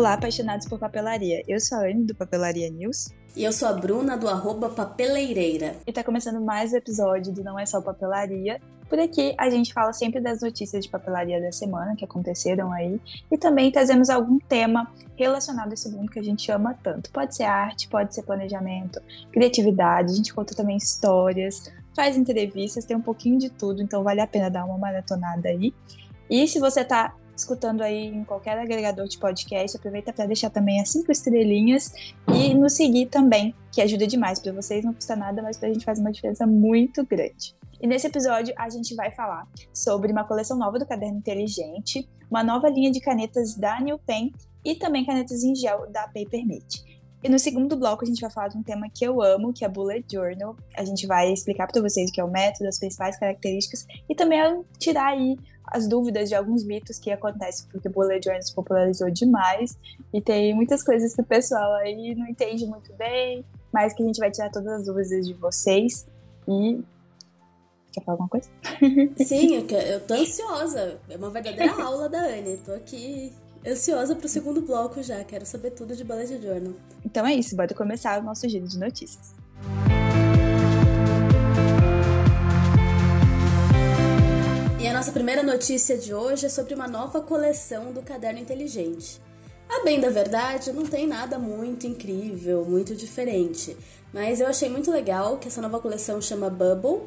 Olá, apaixonados por papelaria. Eu sou a Anne, do Papelaria News. E eu sou a Bruna, do arroba Papeleireira. E tá começando mais um episódio do Não É Só Papelaria. Por aqui a gente fala sempre das notícias de papelaria da semana que aconteceram aí. E também trazemos algum tema relacionado a esse mundo que a gente ama tanto. Pode ser arte, pode ser planejamento, criatividade. A gente conta também histórias, faz entrevistas, tem um pouquinho de tudo. Então vale a pena dar uma maratonada aí. E se você tá escutando aí em qualquer agregador de podcast, aproveita para deixar também as cinco estrelinhas e nos seguir também, que ajuda demais para vocês, não custa nada, mas para a gente faz uma diferença muito grande. E nesse episódio a gente vai falar sobre uma coleção nova do Caderno Inteligente, uma nova linha de canetas da New Pen e também canetas em gel da Papermate. E no segundo bloco a gente vai falar de um tema que eu amo, que é Bullet Journal. A gente vai explicar para vocês o que é o método, as principais características e também tirar aí as dúvidas de alguns mitos que acontecem, porque o Bullet Journal se popularizou demais e tem muitas coisas que o pessoal aí não entende muito bem, mas que a gente vai tirar todas as dúvidas de vocês e Quer falar alguma coisa? Sim, eu, eu tô ansiosa. É uma verdadeira aula da Anne. Tô aqui ansiosa pro segundo bloco já. Quero saber tudo de Bullet Journal. Então é isso, bora começar o nosso giro de notícias. E a nossa primeira notícia de hoje é sobre uma nova coleção do Caderno Inteligente. A bem da verdade, não tem nada muito incrível, muito diferente, mas eu achei muito legal que essa nova coleção chama Bubble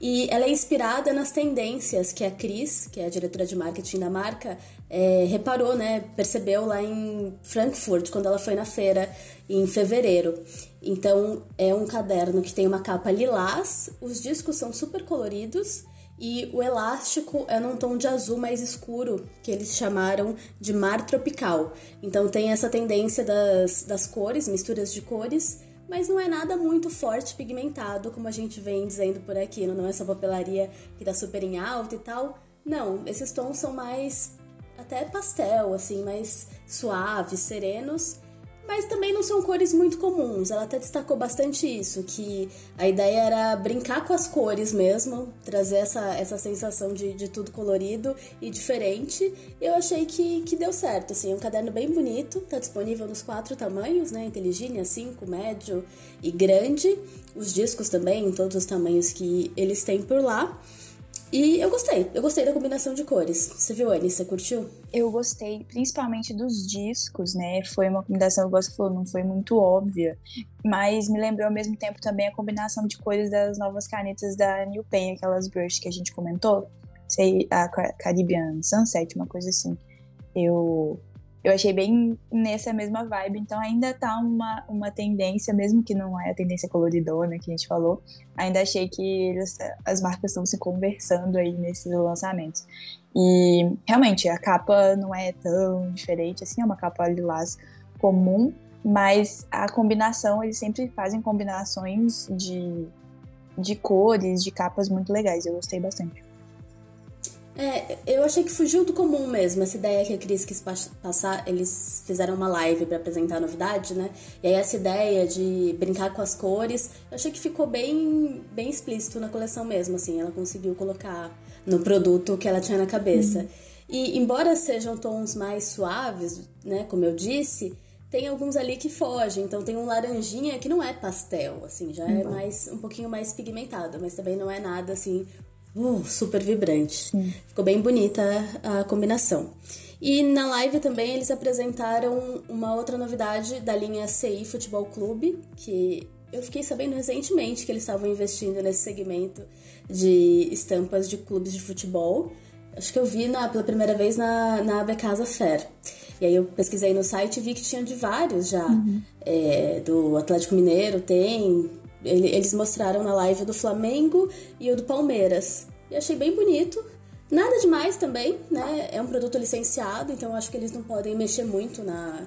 e ela é inspirada nas tendências que a Cris, que é a diretora de marketing da marca, é, reparou, né? Percebeu lá em Frankfurt, quando ela foi na feira em fevereiro. Então, é um caderno que tem uma capa lilás, os discos são super coloridos e o elástico é num tom de azul mais escuro, que eles chamaram de mar tropical. Então tem essa tendência das, das cores, misturas de cores, mas não é nada muito forte pigmentado, como a gente vem dizendo por aqui, não é essa papelaria que tá super em alta e tal. Não, esses tons são mais até pastel, assim, mais suaves, serenos mas também não são cores muito comuns. Ela até destacou bastante isso, que a ideia era brincar com as cores mesmo, trazer essa, essa sensação de, de tudo colorido e diferente. Eu achei que, que deu certo, assim, é um caderno bem bonito, tá disponível nos quatro tamanhos, né, Inteligínia, 5, médio e grande. Os discos também, em todos os tamanhos que eles têm por lá. E eu gostei, eu gostei da combinação de cores. Você viu, Annie? Você curtiu? Eu gostei, principalmente dos discos, né? Foi uma combinação, você falou, não foi muito óbvia, mas me lembrou ao mesmo tempo também a combinação de cores das novas canetas da New Pen, aquelas brush que a gente comentou. Sei, a Caribbean Sunset, uma coisa assim. Eu eu achei bem nessa mesma vibe. Então ainda tá uma, uma tendência, mesmo que não é a tendência coloridona que a gente falou, ainda achei que eles, as marcas estão se conversando aí nesses lançamentos. E realmente a capa não é tão diferente assim, é uma capa lilás comum, mas a combinação, eles sempre fazem combinações de, de cores, de capas muito legais. Eu gostei bastante. É, eu achei que fugiu do comum mesmo, essa ideia que a Cris quis passar, eles fizeram uma live para apresentar a novidade, né? E aí essa ideia de brincar com as cores, eu achei que ficou bem, bem explícito na coleção mesmo, assim, ela conseguiu colocar no produto que ela tinha na cabeça. Uhum. E embora sejam tons mais suaves, né, como eu disse, tem alguns ali que fogem. Então tem um laranjinha que não é pastel, assim, já é uhum. mais um pouquinho mais pigmentado, mas também não é nada assim uh, super vibrante. Sim. Ficou bem bonita a combinação. E na live também eles apresentaram uma outra novidade da linha CI Futebol Clube, que eu fiquei sabendo recentemente que eles estavam investindo nesse segmento de estampas de clubes de futebol. Acho que eu vi na, pela primeira vez na, na Casa Fair. E aí eu pesquisei no site e vi que tinha de vários já. Uhum. É, do Atlético Mineiro tem, eles mostraram na live do Flamengo e o do Palmeiras. E achei bem bonito. Nada demais também, né? É um produto licenciado, então acho que eles não podem mexer muito na,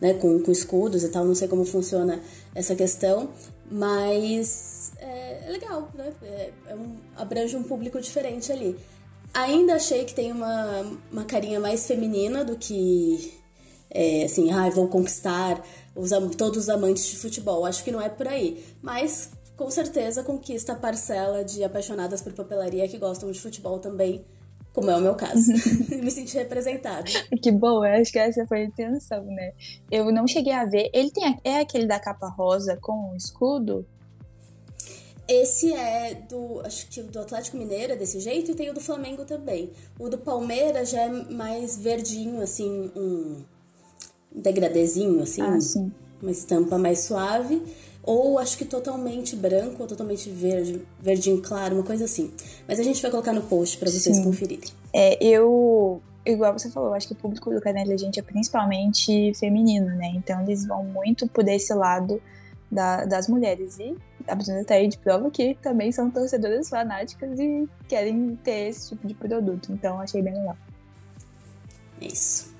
né, com, com escudos e tal. Não sei como funciona essa questão, mas é, é legal, né? É, é um, abrange um público diferente ali. Ainda achei que tem uma, uma carinha mais feminina do que é, assim, ah, vou conquistar os, todos os amantes de futebol. Acho que não é por aí. Mas com certeza conquista a parcela de apaixonadas por papelaria que gostam de futebol também como é o meu caso. Me senti representada. Que bom, eu acho que essa foi a intenção, né? Eu não cheguei a ver. Ele tem é aquele da capa rosa com o escudo? Esse é do, acho que do Atlético Mineiro é desse jeito e tem o do Flamengo também. O do Palmeiras já é mais verdinho, assim, um degradezinho, assim, ah, sim. uma estampa mais suave. Ou acho que totalmente branco ou totalmente verde, verdinho claro, uma coisa assim. Mas a gente vai colocar no post para vocês Sim. conferirem. É, eu, igual você falou, acho que o público do Canela Gente é principalmente feminino, né? Então eles vão muito por esse lado da, das mulheres. E a Bruna tá aí de prova que também são torcedoras fanáticas e querem ter esse tipo de produto. Então achei bem legal. Isso.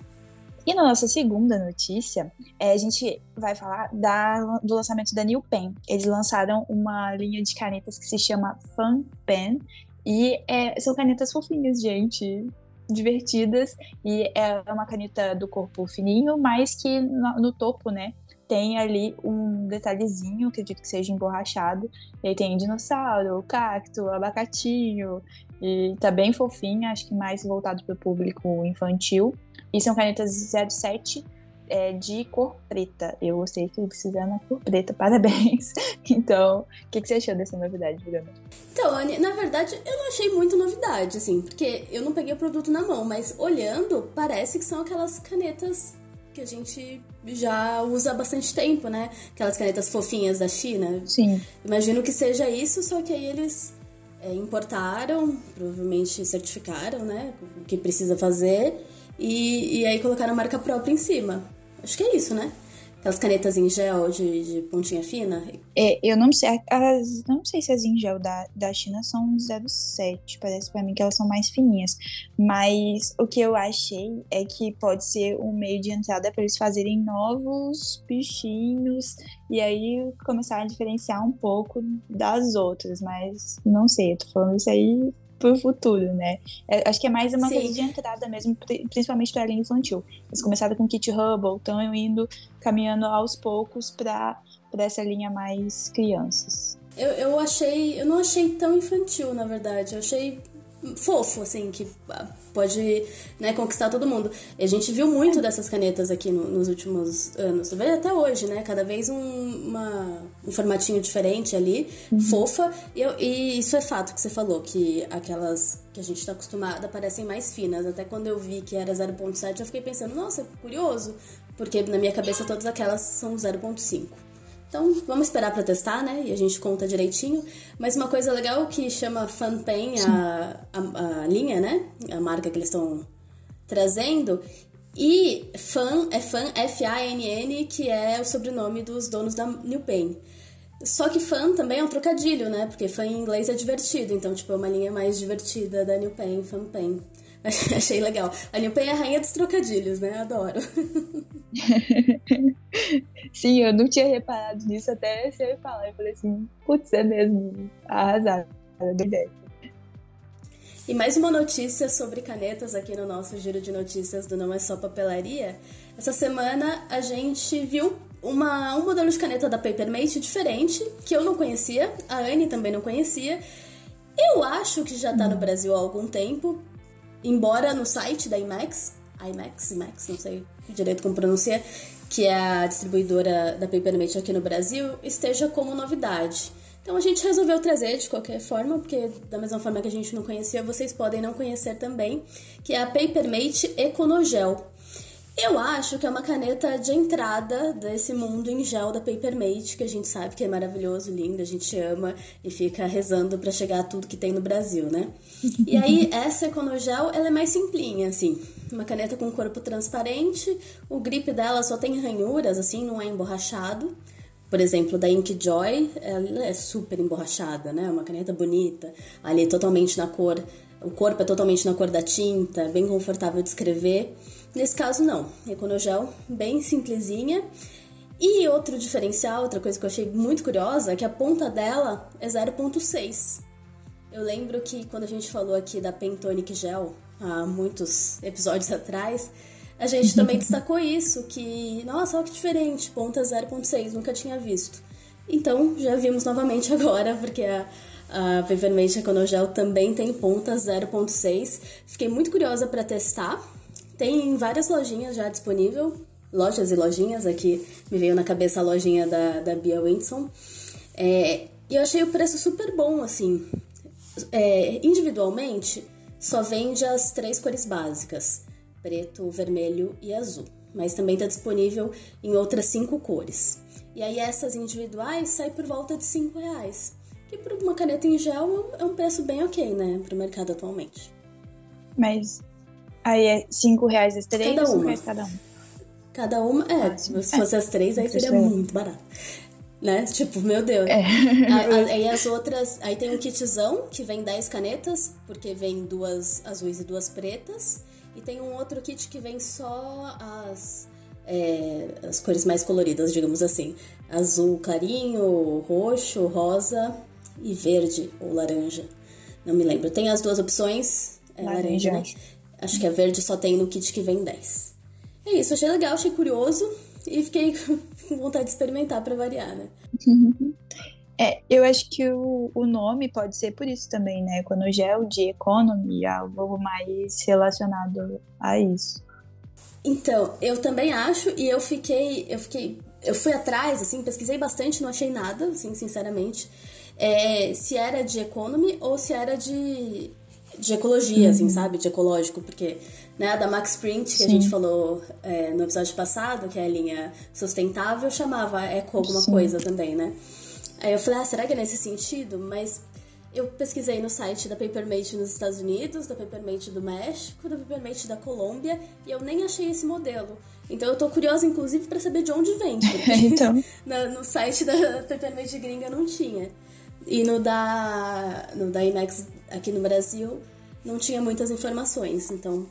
E na nossa segunda notícia, é, a gente vai falar da, do lançamento da New Pen. Eles lançaram uma linha de canetas que se chama Fun Pen. E é, são canetas fofinhas, gente. Divertidas. E é uma caneta do corpo fininho, mas que no, no topo, né? Tem ali um detalhezinho, acredito que seja emborrachado. E aí tem dinossauro, cacto, abacatinho. E tá bem fofinha, acho que mais voltado para o público infantil. E são canetas 07 é, de cor preta. Eu gostei que precisa na cor preta, parabéns. Então, o que, que, você achou dessa novidade, Bruna? Então, Anne, na verdade, eu não achei muito novidade, assim, porque eu não peguei o produto na mão, mas olhando, parece que são aquelas canetas que a gente já usa há bastante tempo, né? Aquelas canetas fofinhas da China. Sim. Imagino que seja isso, só que aí eles é, importaram, provavelmente certificaram, né? O que precisa fazer e, e aí colocaram a marca própria em cima. Acho que é isso, né? Aquelas canetas em gel de, de pontinha fina? É, eu não sei. As, não sei se as em gel da, da China são 07. Parece para mim que elas são mais fininhas. Mas o que eu achei é que pode ser um meio de entrada para eles fazerem novos bichinhos e aí começar a diferenciar um pouco das outras. Mas não sei, eu tô falando isso aí pro futuro, né? É, acho que é mais uma Sim. coisa de entrada mesmo, principalmente para a linha infantil. Eles começaram com Kit Hubble, estão indo caminhando aos poucos para essa linha mais crianças. Eu, eu achei. Eu não achei tão infantil, na verdade. Eu achei fofo, assim, que ah, pode né, conquistar todo mundo. E a gente viu muito dessas canetas aqui no, nos últimos anos, até hoje, né? Cada vez um, uma, um formatinho diferente ali, uhum. fofa. E, eu, e, isso é fato que você falou, que aquelas que a gente está acostumada parecem mais finas. Até quando eu vi que era 0.7, eu fiquei pensando, nossa, curioso, porque na minha cabeça todas aquelas são 0.5. Então, vamos esperar para testar, né? E a gente conta direitinho. Mas uma coisa legal que chama FanPen, a, a, a, linha, né? A marca que eles estão trazendo. E Fan é Fan, F-A-N-N, que é o sobrenome dos donos da New Pen. Só que fan também é um trocadilho, né? Porque fan em inglês é divertido, então, tipo, é uma linha mais divertida da New Pen, Fan Pen. Achei legal. A Pen é a rainha dos trocadilhos, né? Adoro. Sim, eu não tinha reparado nisso até você falar. Eu falei assim, putz, é mesmo, arrasado, da ideia. E mais uma notícia sobre canetas aqui no nosso giro de notícias do Não É Só Papelaria. Essa semana a gente viu uma, um modelo de caneta da Papermate diferente, que eu não conhecia, a Anne também não conhecia. Eu acho que já tá no Brasil há algum tempo, embora no site da IMAX, IMAX, IMAX, não sei direito como pronuncia, que é a distribuidora da Papermate aqui no Brasil, esteja como novidade. Então a gente resolveu trazer de qualquer forma, porque da mesma forma que a gente não conhecia, vocês podem não conhecer também, que é a Papermate Econogel. Eu acho que é uma caneta de entrada desse mundo em gel da Papermate, que a gente sabe que é maravilhoso, lindo, a gente ama e fica rezando para chegar a tudo que tem no Brasil, né? E aí, essa Econogel, ela é mais simplinha, assim. Uma caneta com corpo transparente, o grip dela só tem ranhuras, assim, não é emborrachado. Por exemplo, da Inkjoy, ela é super emborrachada, né? Uma caneta bonita, ali totalmente na cor, o corpo é totalmente na cor da tinta, bem confortável de escrever. Nesse caso, não. Econogel, bem simplesinha. E outro diferencial, outra coisa que eu achei muito curiosa, é que a ponta dela é 0.6. Eu lembro que quando a gente falou aqui da Pentonic Gel, há muitos episódios atrás, a gente também destacou isso, que, nossa, olha que diferente, ponta 0.6, nunca tinha visto. Então, já vimos novamente agora, porque a, A Papermate Econogel também tem ponta 0.6. Fiquei muito curiosa para testar. Tem várias lojinhas já disponível, lojas e lojinhas. Aqui me veio na cabeça a lojinha da, da Bia Winson. É, e eu achei o preço super bom, assim. É, individualmente, só vende as três cores básicas: preto, vermelho e azul. Mas também está disponível em outras cinco cores. E aí essas individuais saem por volta de 5 reais. Que por uma caneta em gel é um preço bem ok, né? Para o mercado atualmente. Mas aí é 5 reais as três cada uma. cada uma? Cada uma, é. Ah, se fosse é. as três, aí seria muito barato. Né? Tipo, meu Deus. É. Aí as outras. Aí tem um kitzão que vem 10 canetas, porque vem duas azuis e duas pretas. E tem um outro kit que vem só as é, as cores mais coloridas, digamos assim. Azul clarinho, roxo, rosa e verde ou laranja. Não me lembro. Tem as duas opções. É laranja, né? Acho que a verde só tem no kit que vem 10. É isso, achei legal, achei curioso e fiquei com vontade de experimentar para variar, né? É, eu acho que o, o nome pode ser por isso também, né? Econogel de economy, algo mais relacionado a isso. Então, eu também acho, e eu fiquei. Eu fiquei. Eu fui atrás, assim, pesquisei bastante, não achei nada, assim, sinceramente. É, se era de economy ou se era de, de ecologia, uhum. assim, sabe? De ecológico, porque né, da Max Print, que Sim. a gente falou é, no episódio passado, que é a linha sustentável, chamava eco alguma Sim. coisa também, né? Aí eu falei, ah, será que é nesse sentido? Mas eu pesquisei no site da Papermate nos Estados Unidos, da Papermate do México, da Papermate da Colômbia, e eu nem achei esse modelo. Então eu tô curiosa, inclusive, para saber de onde vem. Porque então. no site da Papermate gringa não tinha. E no da, no da IMAX aqui no Brasil não tinha muitas informações. Então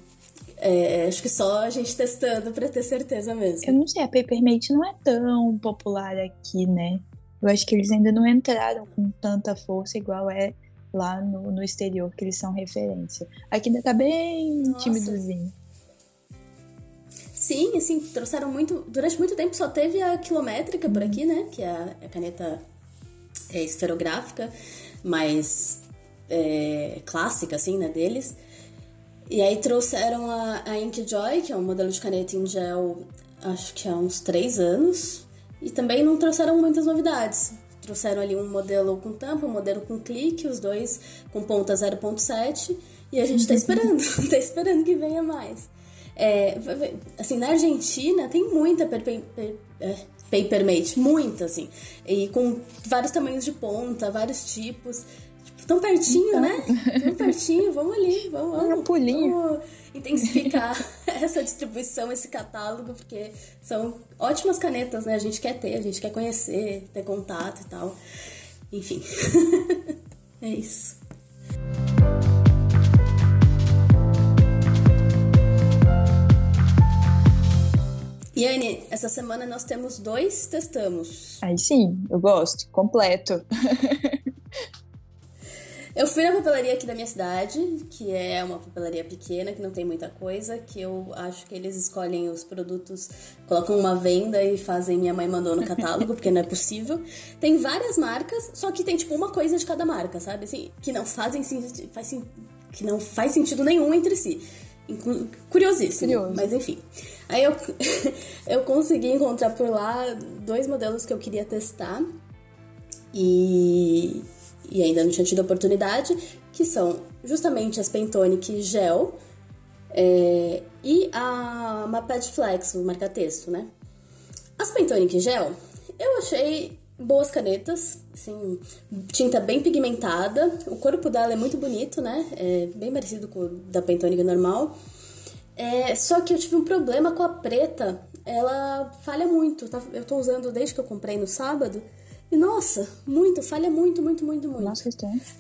é, acho que só a gente testando para ter certeza mesmo. Eu não sei, a Papermate não é tão popular aqui, né? Eu acho que eles ainda não entraram com tanta força igual é lá no, no exterior, que eles são referência. Aqui ainda tá bem Nossa. timidozinho. Sim, assim, trouxeram muito. Durante muito tempo só teve a quilométrica por aqui, né? Que é a, a caneta é, esferográfica, mais é, clássica, assim, né, deles. E aí trouxeram a, a Inkjoy, que é um modelo de caneta em gel, acho que há uns três anos. E também não trouxeram muitas novidades. Trouxeram ali um modelo com tampa, um modelo com clique, os dois com ponta 0.7. E a gente tá esperando, tá esperando que venha mais. É, assim, na Argentina tem muita per, per, é, papermate, muita, assim. E com vários tamanhos de ponta, vários tipos. Tão pertinho, então... né? Tão pertinho, vamos ali, vamos, vamos. Um pulinho. Vamos intensificar essa distribuição, esse catálogo, porque são ótimas canetas, né? A gente quer ter, a gente quer conhecer, ter contato e tal. Enfim, é isso. E Anne, essa semana nós temos dois testamos. Aí sim, eu gosto, completo. Eu fui na papelaria aqui da minha cidade, que é uma papelaria pequena, que não tem muita coisa, que eu acho que eles escolhem os produtos, colocam uma venda e fazem minha mãe mandou no catálogo, porque não é possível. Tem várias marcas, só que tem tipo uma coisa de cada marca, sabe? Assim, que não fazem faz, que não faz sentido nenhum entre si. Curiosíssimo, Curioso. mas enfim. Aí eu, eu consegui encontrar por lá dois modelos que eu queria testar. E e ainda não tinha tido oportunidade, que são justamente as Pentonic Gel é, e a Mapad Flex, o marca-texto, né? As Pentonic Gel, eu achei boas canetas, assim, tinta bem pigmentada, o corpo dela é muito bonito, né? É bem parecido com o da Pentonic normal. É, só que eu tive um problema com a preta, ela falha muito, tá? Eu tô usando desde que eu comprei no sábado, nossa, muito, falha muito, muito, muito, muito. Nossa.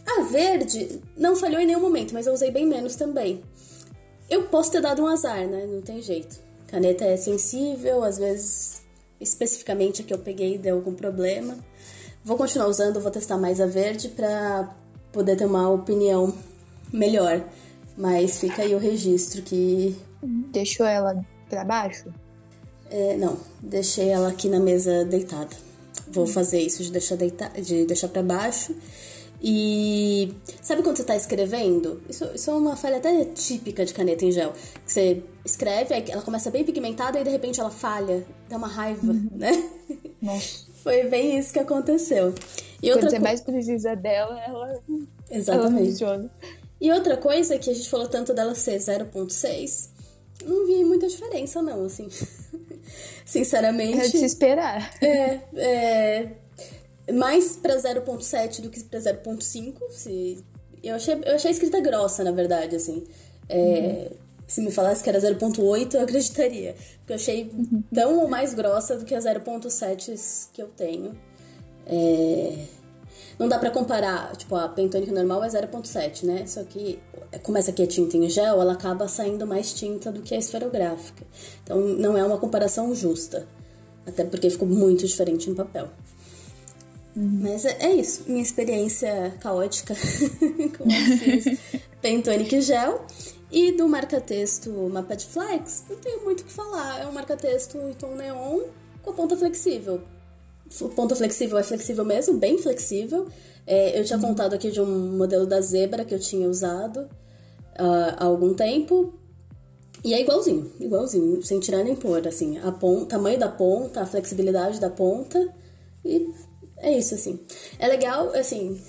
A verde não falhou em nenhum momento, mas eu usei bem menos também. Eu posso ter dado um azar, né? Não tem jeito. Caneta é sensível, às vezes, especificamente a que eu peguei deu algum problema. Vou continuar usando, vou testar mais a verde pra poder ter uma opinião melhor. Mas fica aí o registro que. Deixou ela pra baixo? É, não, deixei ela aqui na mesa deitada. Vou fazer isso de deixar, deitar, de deixar para baixo. E sabe quando você está escrevendo? Isso, isso é uma falha até típica de caneta em gel. Você escreve, ela começa bem pigmentada e de repente ela falha. Dá uma raiva, uhum. né? Nossa. Foi bem isso que aconteceu. E Quando você co... mais precisa dela, ela, Exatamente. ela. E outra coisa que a gente falou tanto dela ser 0.6, não vi muita diferença não, assim. Sinceramente. É de se esperar. É, é mais pra 0.7 do que pra 0.5. Se... Eu, achei, eu achei a escrita grossa, na verdade, assim. É, uhum. Se me falasse que era 0.8, eu acreditaria. Porque eu achei uhum. tão ou mais grossa do que a 0.7 que eu tenho. É... Não dá para comparar, tipo, a pentônica normal é 0.7, né? Só que como essa aqui é tinta em gel, ela acaba saindo mais tinta do que a esferográfica. Então não é uma comparação justa. Até porque ficou muito diferente em papel. Uhum. Mas é, é, isso, minha experiência caótica com esses Pentonic Gel. E do marca-texto Mapa de Flex, não tenho muito o que falar. É um marca-texto em tom neon com a ponta flexível. O ponta flexível é flexível mesmo, bem flexível. É, eu tinha uhum. contado aqui de um modelo da Zebra que eu tinha usado uh, há algum tempo. E é igualzinho, igualzinho, sem tirar nem pôr, assim. A ponta, tamanho da ponta, a flexibilidade da ponta. E é isso, assim. É legal, assim,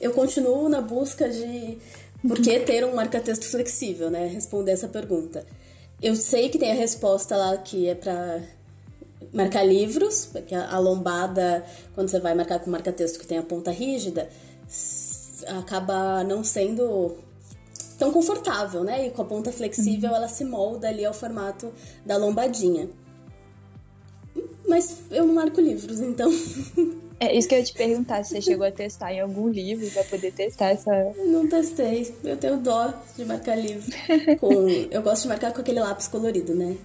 eu continuo na busca de por que ter um marca-texto flexível, né? Responder essa pergunta. Eu sei que tem a resposta lá que é para marcar livros, porque a lombada, quando você vai marcar com marca-texto que tem a ponta rígida, acaba não sendo tão confortável, né? E com a ponta flexível, ela se molda ali ao formato da lombadinha. Mas eu não marco livros, então É isso que eu ia te perguntar, se você chegou a testar em algum livro pra poder testar essa. Eu não testei. Eu tenho dó de marcar livro. Com... eu gosto de marcar com aquele lápis colorido, né?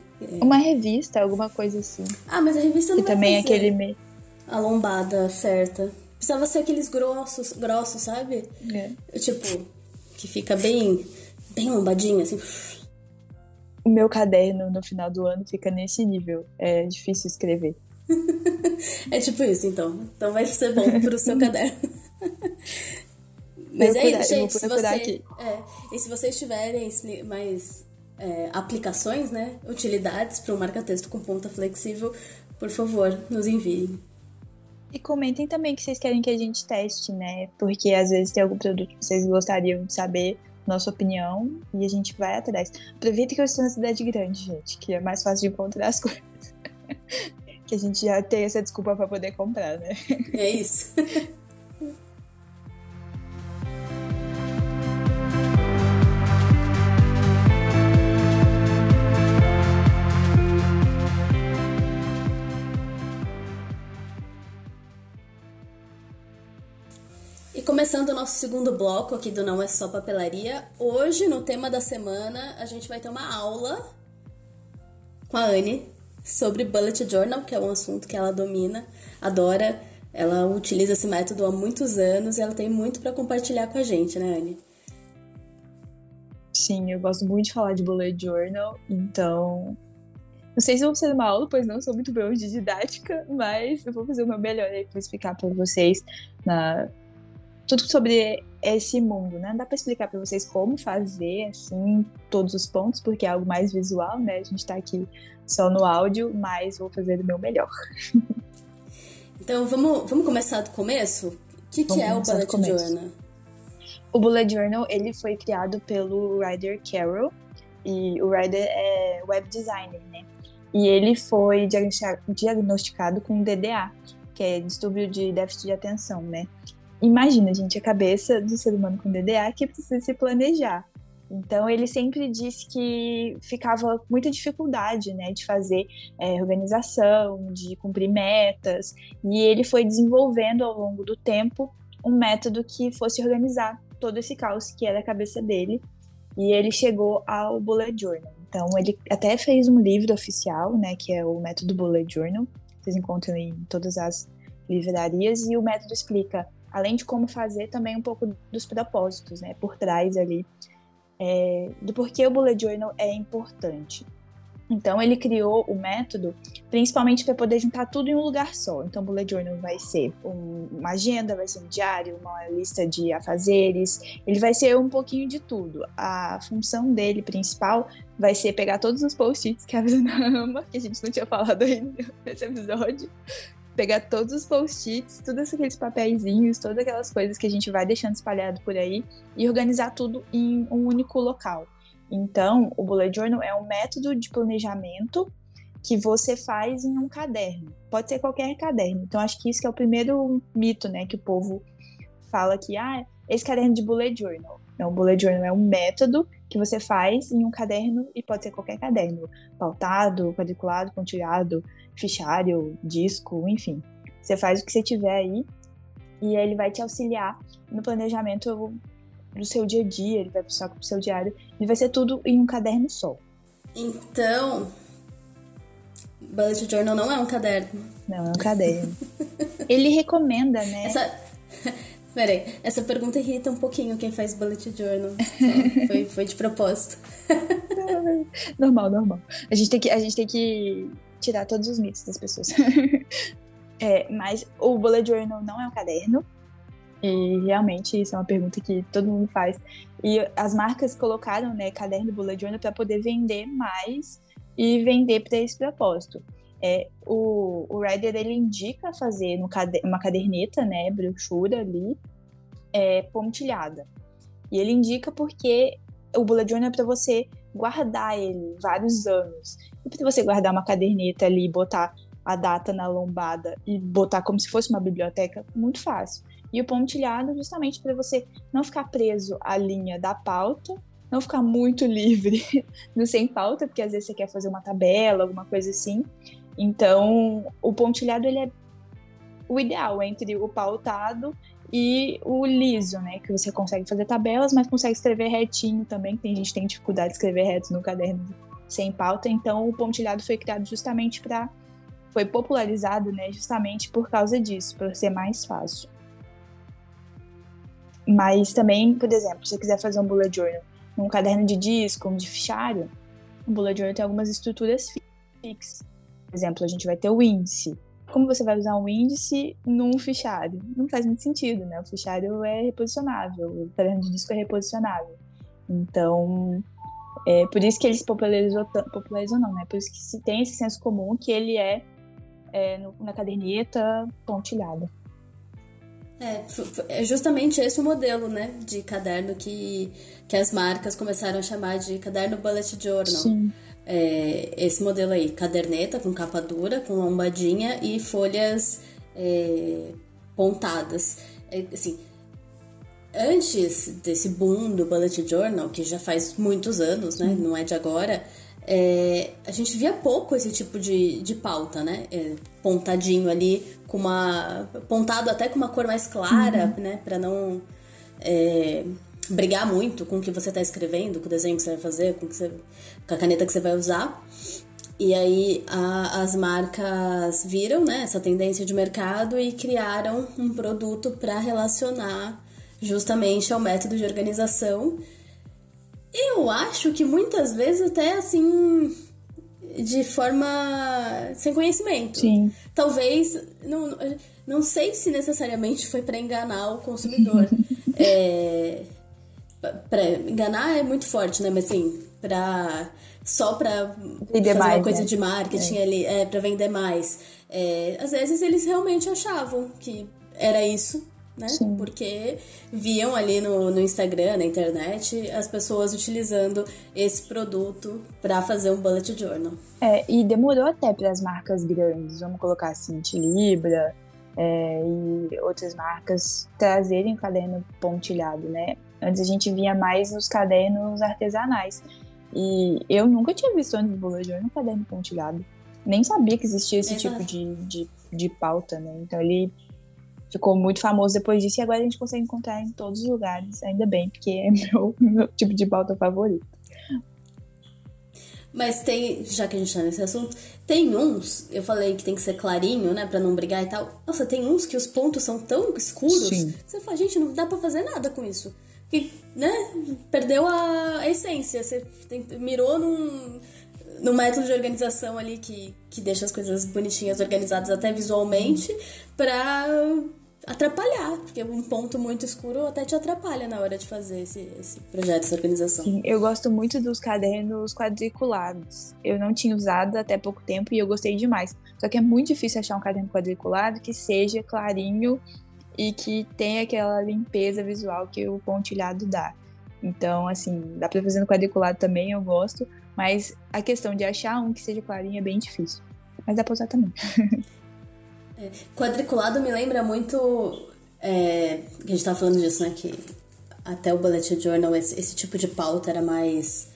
Uma revista, alguma coisa assim. Ah, mas a revista não e também aquele me... A lombada certa. Precisava ser aqueles grossos, grossos, sabe? É. Tipo, que fica bem, bem lombadinho, assim. O meu caderno no final do ano fica nesse nível. É difícil escrever. é tipo isso, então. Então vai ser bom pro seu caderno. Mas é isso, gente. Se você, é, e se vocês tiverem mais é, aplicações, né? Utilidades para um marca-texto com ponta flexível, por favor, nos enviem. E comentem também que vocês querem que a gente teste, né? Porque às vezes tem algum produto que vocês gostariam de saber nossa opinião e a gente vai atrás. Aproveita que eu estou na cidade grande, gente, que é mais fácil de encontrar as coisas que a gente já tem essa desculpa para poder comprar, né? É isso. E começando o nosso segundo bloco aqui do Não É Só Papelaria, hoje no tema da semana a gente vai ter uma aula com a Anne sobre bullet journal, que é um assunto que ela domina, adora. Ela utiliza esse método há muitos anos e ela tem muito para compartilhar com a gente, né, Anne? Sim, eu gosto muito de falar de bullet journal, então não sei se vou fazer uma aula, pois não sou muito boa de didática, mas eu vou fazer o meu melhor aí para explicar para vocês na tudo sobre esse mundo, né? Não dá para explicar para vocês como fazer assim todos os pontos, porque é algo mais visual, né? A gente tá aqui só no áudio, mas vou fazer o meu melhor. Então vamos, vamos começar do começo? O que, que é o Bullet Journal? O Bullet Journal ele foi criado pelo Ryder Carroll e o Ryder é web designer, né? E ele foi diagnosticado com DDA, que é distúrbio de déficit de atenção, né? Imagina, gente, a cabeça do ser humano com DDA que precisa se planejar. Então ele sempre disse que ficava muita dificuldade, né, de fazer é, organização, de cumprir metas, e ele foi desenvolvendo ao longo do tempo um método que fosse organizar todo esse caos que era a cabeça dele, e ele chegou ao Bullet Journal. Então ele até fez um livro oficial, né, que é o método Bullet Journal, vocês encontram em todas as livrarias, e o método explica além de como fazer, também um pouco dos propósitos, né, por trás ali é, do porquê o bullet journal é importante. Então ele criou o método principalmente para poder juntar tudo em um lugar só. Então o bullet journal vai ser um, uma agenda, vai ser um diário, uma lista de afazeres, ele vai ser um pouquinho de tudo. A função dele principal vai ser pegar todos os post-its que a Bruna ama, que a gente não tinha falado ainda nesse episódio, pegar todos os post-its, todos aqueles papeizinhos, todas aquelas coisas que a gente vai deixando espalhado por aí e organizar tudo em um único local. Então, o bullet journal é um método de planejamento que você faz em um caderno. Pode ser qualquer caderno. Então, acho que isso que é o primeiro mito, né, que o povo fala que ah, esse caderno de bullet journal. Não, o bullet journal é um método que você faz em um caderno e pode ser qualquer caderno, pautado, quadriculado, pontilhado, fichário, disco, enfim. Você faz o que você tiver aí e ele vai te auxiliar no planejamento do seu dia a dia, ele vai só pro seu diário, e vai ser tudo em um caderno só. Então, Bullet Journal não é um caderno. Não, é um caderno. ele recomenda, né? Essa... Peraí, essa pergunta irrita um pouquinho quem faz Bullet Journal. foi, foi de propósito. normal, normal. A gente, tem que, a gente tem que tirar todos os mitos das pessoas. é, mas o Bullet Journal não é um caderno. E realmente isso é uma pergunta que todo mundo faz. E as marcas colocaram, né, caderno bullet journal para poder vender mais e vender para esse propósito. É, o, o Rider ele indica fazer cade uma caderneta, né, brochura ali, é, pontilhada. E ele indica porque o bullet journal é para você guardar ele vários anos. E para você guardar uma caderneta ali, botar a data na lombada e botar como se fosse uma biblioteca, muito fácil. E o pontilhado justamente para você não ficar preso à linha da pauta, não ficar muito livre no sem pauta, porque às vezes você quer fazer uma tabela, alguma coisa assim. Então, o pontilhado ele é o ideal entre o pautado e o liso, né? Que você consegue fazer tabelas, mas consegue escrever retinho também. Tem gente que tem dificuldade de escrever reto no caderno sem pauta. Então, o pontilhado foi criado justamente para foi popularizado, né? Justamente por causa disso, por ser mais fácil. Mas também, por exemplo, se você quiser fazer um bullet journal num caderno de disco, um de fichário, o bullet journal tem algumas estruturas fixas. Por exemplo, a gente vai ter o índice. Como você vai usar um índice num fichário? Não faz muito sentido, né? O fichário é reposicionável, o caderno de disco é reposicionável. Então, é por isso que eles popularizou, popularizou não, né? Por isso que se tem esse senso comum que ele é, é no, na caderneta pontilhada. É, é justamente esse o modelo, né, de caderno que, que as marcas começaram a chamar de caderno bullet journal. Sim. É, esse modelo aí, caderneta com capa dura, com lombadinha e folhas é, pontadas. É, assim, antes desse boom do bullet journal, que já faz muitos anos, né, não é de agora, é, a gente via pouco esse tipo de, de pauta, né? É, pontadinho ali, com uma. pontado até com uma cor mais clara, uhum. né? Pra não é, brigar muito com o que você tá escrevendo, com o desenho que você vai fazer, com, você, com a caneta que você vai usar. E aí a, as marcas viram né, essa tendência de mercado e criaram um produto para relacionar justamente ao método de organização eu acho que muitas vezes até assim de forma sem conhecimento. Sim. Talvez não, não sei se necessariamente foi para enganar o consumidor. é, para enganar é muito forte, né? Mas assim, para só para fazer mais, uma coisa né? de marketing é. ali, é para vender mais. É, às vezes eles realmente achavam que era isso né? Sim. Porque viam ali no, no Instagram, na internet, as pessoas utilizando esse produto para fazer um bullet journal. É, e demorou até para as marcas grandes, vamos colocar assim, Libra é, e outras marcas trazerem o caderno pontilhado, né? Antes a gente via mais nos cadernos artesanais. E eu nunca tinha visto antes do journal um caderno pontilhado. Nem sabia que existia esse Exato. tipo de, de, de pauta, né? Então ele ficou muito famoso depois disso e agora a gente consegue encontrar em todos os lugares, ainda bem, porque é meu, meu tipo de pauta favorito. Mas tem, já que a gente tá nesse assunto, tem uns, eu falei que tem que ser clarinho, né, pra não brigar e tal. Nossa, tem uns que os pontos são tão escuros, Sim. você fala, gente, não dá pra fazer nada com isso. Que, né, perdeu a, essência, você tem, mirou num no método de organização ali que, que deixa as coisas bonitinhas, organizadas até visualmente, para atrapalhar, porque um ponto muito escuro até te atrapalha na hora de fazer esse, esse projeto, essa organização. Sim, eu gosto muito dos cadernos quadriculados. Eu não tinha usado até pouco tempo e eu gostei demais. Só que é muito difícil achar um caderno quadriculado que seja clarinho e que tenha aquela limpeza visual que o pontilhado dá. Então, assim, dá pra fazer no quadriculado também, eu gosto, mas a questão de achar um que seja clarinho é bem difícil. Mas dá pra usar também. É, quadriculado me lembra muito. É, a gente tava falando disso, né? Que até o Bullet Journal, esse, esse tipo de pauta era mais.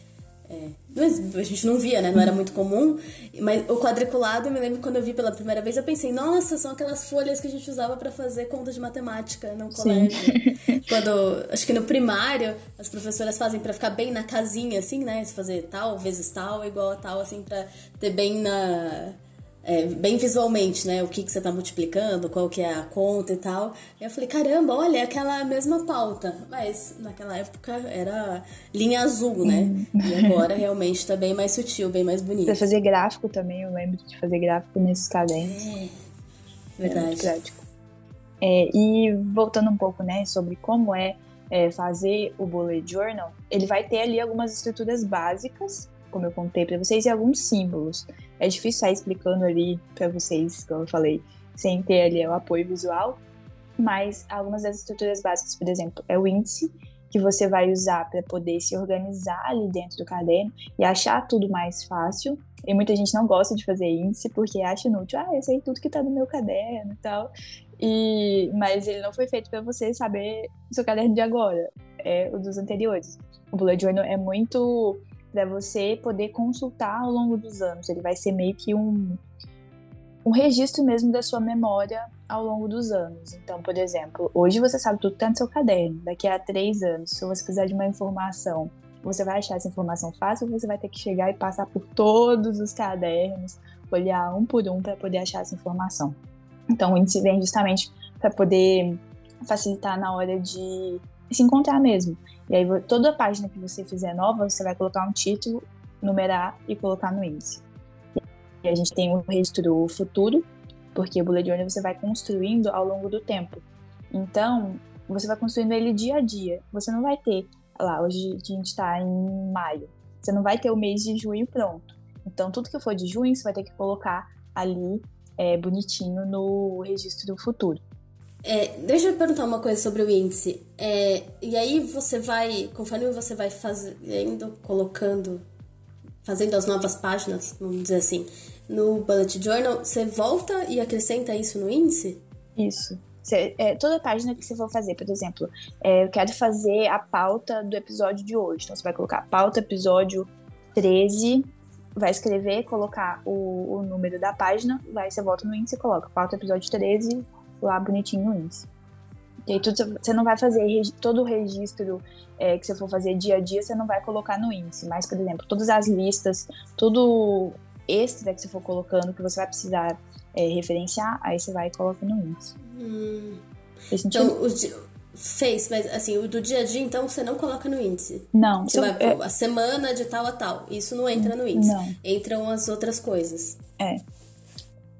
É, a gente não via, né? Não era muito comum. Mas o quadriculado, eu me lembro quando eu vi pela primeira vez, eu pensei, nossa, são aquelas folhas que a gente usava para fazer contas de matemática no colégio. quando, acho que no primário, as professoras fazem para ficar bem na casinha, assim, né? Se fazer tal vezes tal, igual a tal, assim, pra ter bem na é, bem visualmente, né? O que, que você está multiplicando, qual que é a conta e tal. E eu falei, caramba, olha, é aquela mesma pauta. Mas naquela época era linha azul, né? Hum. E agora realmente está bem mais sutil, bem mais bonito. Pra fazer gráfico também, eu lembro de fazer gráfico nesses cadernos. É, verdade. É é, e voltando um pouco, né, sobre como é, é fazer o bullet journal, ele vai ter ali algumas estruturas básicas como eu contei para vocês, e alguns símbolos. É difícil sair explicando ali para vocês, como eu falei, sem ter ali o apoio visual, mas algumas das estruturas básicas, por exemplo, é o índice, que você vai usar para poder se organizar ali dentro do caderno e achar tudo mais fácil. E muita gente não gosta de fazer índice porque acha inútil, ah, eu sei tudo que está no meu caderno e tal. E, mas ele não foi feito para você saber o seu caderno de agora, é o dos anteriores. O bullet journal é muito para você poder consultar ao longo dos anos. Ele vai ser meio que um, um registro mesmo da sua memória ao longo dos anos. Então, por exemplo, hoje você sabe tudo que está no seu caderno. Daqui a três anos, se você precisar de uma informação, você vai achar essa informação fácil ou você vai ter que chegar e passar por todos os cadernos, olhar um por um para poder achar essa informação. Então, o índice vem justamente para poder facilitar na hora de se encontrar mesmo. E aí, toda página que você fizer nova, você vai colocar um título, numerar e colocar no índice. E a gente tem o registro futuro, porque o bullet journal você vai construindo ao longo do tempo. Então, você vai construindo ele dia a dia. Você não vai ter, lá, hoje a gente está em maio. Você não vai ter o mês de junho pronto. Então, tudo que for de junho, você vai ter que colocar ali é, bonitinho no registro do futuro. É, deixa eu perguntar uma coisa sobre o índice. É, e aí você vai, conforme você vai fazendo, colocando, fazendo as novas páginas, vamos dizer assim, no Bullet Journal, você volta e acrescenta isso no índice? Isso. É, toda página que você for fazer, por exemplo, é, eu quero fazer a pauta do episódio de hoje. Então você vai colocar pauta episódio 13, vai escrever, colocar o, o número da página, vai, você volta no índice e coloca pauta episódio 13, lá bonitinho no índice. E aí tudo, você não vai fazer todo o registro é, que você for fazer dia a dia, você não vai colocar no índice. Mas, por exemplo, todas as listas, tudo extra que você for colocando, que você vai precisar é, referenciar, aí você vai e coloca no índice. Hum. Fez? Então, os, fez, mas assim, o do dia a dia, então, você não coloca no índice? Não. Você vai, é... a semana de tal a tal, isso não entra no índice. Não. Entram as outras coisas. É.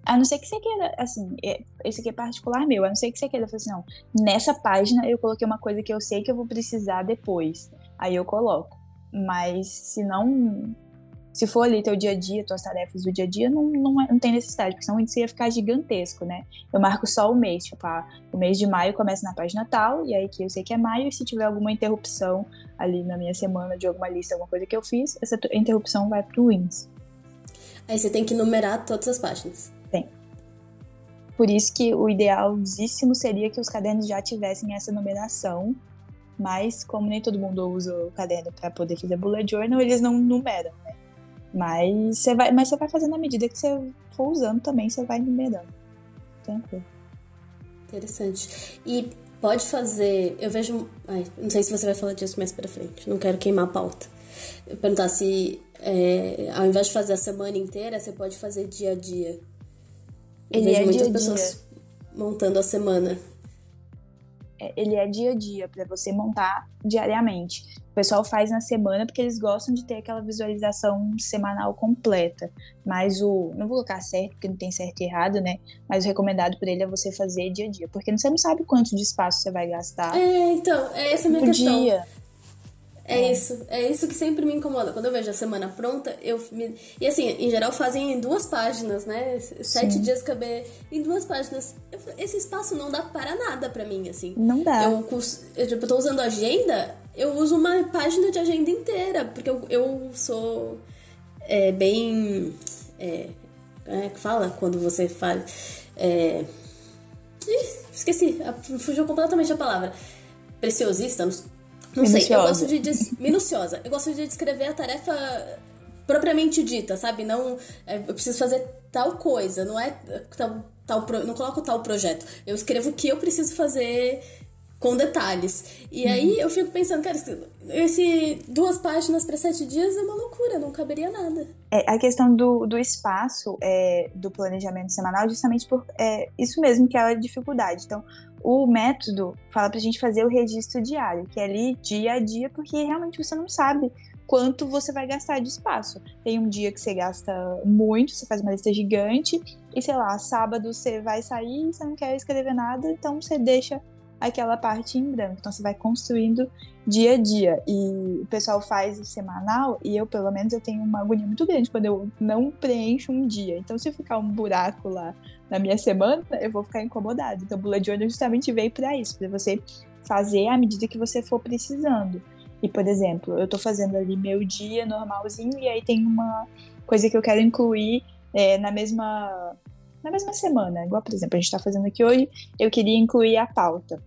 A não ser que você queira, assim, é, esse aqui é particular meu, a não ser que você queira falar assim, não, nessa página eu coloquei uma coisa que eu sei que eu vou precisar depois. Aí eu coloco. Mas se não. Se for ali teu dia a dia, tuas tarefas do dia a dia, não, não, é, não tem necessidade, porque senão isso ia ficar gigantesco, né? Eu marco só o mês, tipo, ah, o mês de maio começa na página tal, e aí que eu sei que é maio, e se tiver alguma interrupção ali na minha semana de alguma lista, alguma coisa que eu fiz, essa interrupção vai pro índice. Aí você tem que numerar todas as páginas. Por isso que o idealíssimo seria que os cadernos já tivessem essa numeração, mas como nem todo mundo usa o caderno para poder fazer bullet journal, eles não numeram, né? Mas você vai, mas você vai fazendo à medida que você for usando também, você vai numerando. Tranquilo. Interessante. E pode fazer, eu vejo, ai, não sei se você vai falar disso mais para frente, não quero queimar a pauta. Eu perguntar se é, ao invés de fazer a semana inteira, você pode fazer dia a dia. Eu ele vejo é muitas dia pessoas dia. montando a semana. É, ele é dia a dia para você montar diariamente. pessoal faz na semana porque eles gostam de ter aquela visualização semanal completa. Mas o. Não vou colocar certo, porque não tem certo e errado, né? Mas o recomendado por ele é você fazer dia a dia. Porque você não sabe quanto de espaço você vai gastar. É, então, é essa a minha questão. Dia. É, é isso, é isso que sempre me incomoda. Quando eu vejo a semana pronta, eu me... E assim, em geral fazem em duas páginas, né? Sete Sim. dias caber em duas páginas. Esse espaço não dá para nada para mim, assim. Não dá. Eu, eu, tipo, eu tô usando agenda, eu uso uma página de agenda inteira, porque eu, eu sou é, bem. É, é que fala quando você faz. É... Ih, esqueci, fugiu completamente a palavra. Preciosista, não não minuciosa. sei, eu gosto de. Minuciosa. Eu gosto de descrever a tarefa propriamente dita, sabe? Não. É, eu preciso fazer tal coisa, não é tal. tal não coloco tal projeto. Eu escrevo o que eu preciso fazer com detalhes. E uhum. aí eu fico pensando, cara, esse duas páginas para sete dias é uma loucura, não caberia nada. É, a questão do, do espaço é, do planejamento semanal, justamente por é, isso mesmo que é a dificuldade. Então, o método fala pra gente fazer o registro diário, que é ali dia a dia, porque realmente você não sabe quanto você vai gastar de espaço. Tem um dia que você gasta muito, você faz uma lista gigante, e sei lá, sábado você vai sair e você não quer escrever nada, então você deixa aquela parte em branco. Então você vai construindo dia a dia. E o pessoal faz o semanal e eu, pelo menos, eu tenho uma agonia muito grande quando eu não preencho um dia. Então se ficar um buraco lá na minha semana, eu vou ficar incomodada. Então o Bullet Journal justamente veio para isso, para você fazer à medida que você for precisando. E, por exemplo, eu tô fazendo ali meu dia normalzinho e aí tem uma coisa que eu quero incluir é, na mesma na mesma semana. Igual, por exemplo, a gente está fazendo aqui hoje, eu queria incluir a pauta.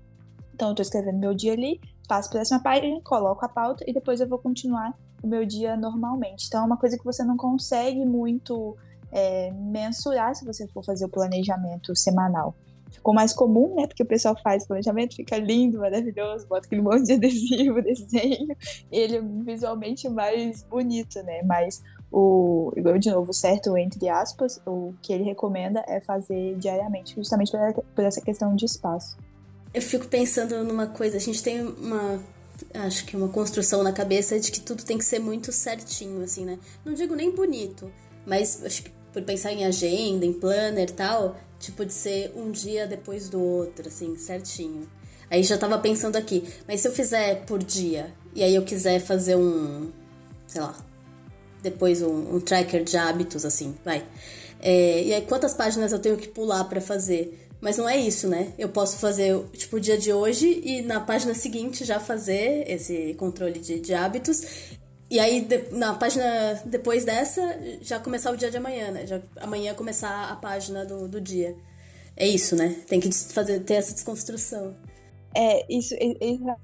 Então, eu estou escrevendo meu dia ali, passo para essa página, coloco a pauta e depois eu vou continuar o meu dia normalmente. Então, é uma coisa que você não consegue muito é, mensurar se você for fazer o planejamento semanal. Ficou mais comum, né? Porque o pessoal faz planejamento, fica lindo, maravilhoso, bota aquele monte de adesivo, desenho, ele é visualmente mais bonito, né? Mas o, de novo, certo entre aspas, o que ele recomenda é fazer diariamente, justamente por, essa questão de espaço. Eu fico pensando numa coisa, a gente tem uma acho que uma construção na cabeça de que tudo tem que ser muito certinho, assim, né? Não digo nem bonito, mas acho que por pensar em agenda, em planner tal, tipo de ser um dia depois do outro, assim, certinho. Aí já tava pensando aqui, mas se eu fizer por dia e aí eu quiser fazer um, sei lá, depois um, um tracker de hábitos, assim, vai. É, e aí, quantas páginas eu tenho que pular para fazer? Mas não é isso, né? Eu posso fazer, tipo, o dia de hoje e na página seguinte já fazer esse controle de, de hábitos. E aí, de, na página depois dessa, já começar o dia de amanhã, né? Já, amanhã começar a página do, do dia. É isso, né? Tem que fazer, ter essa desconstrução. É, isso,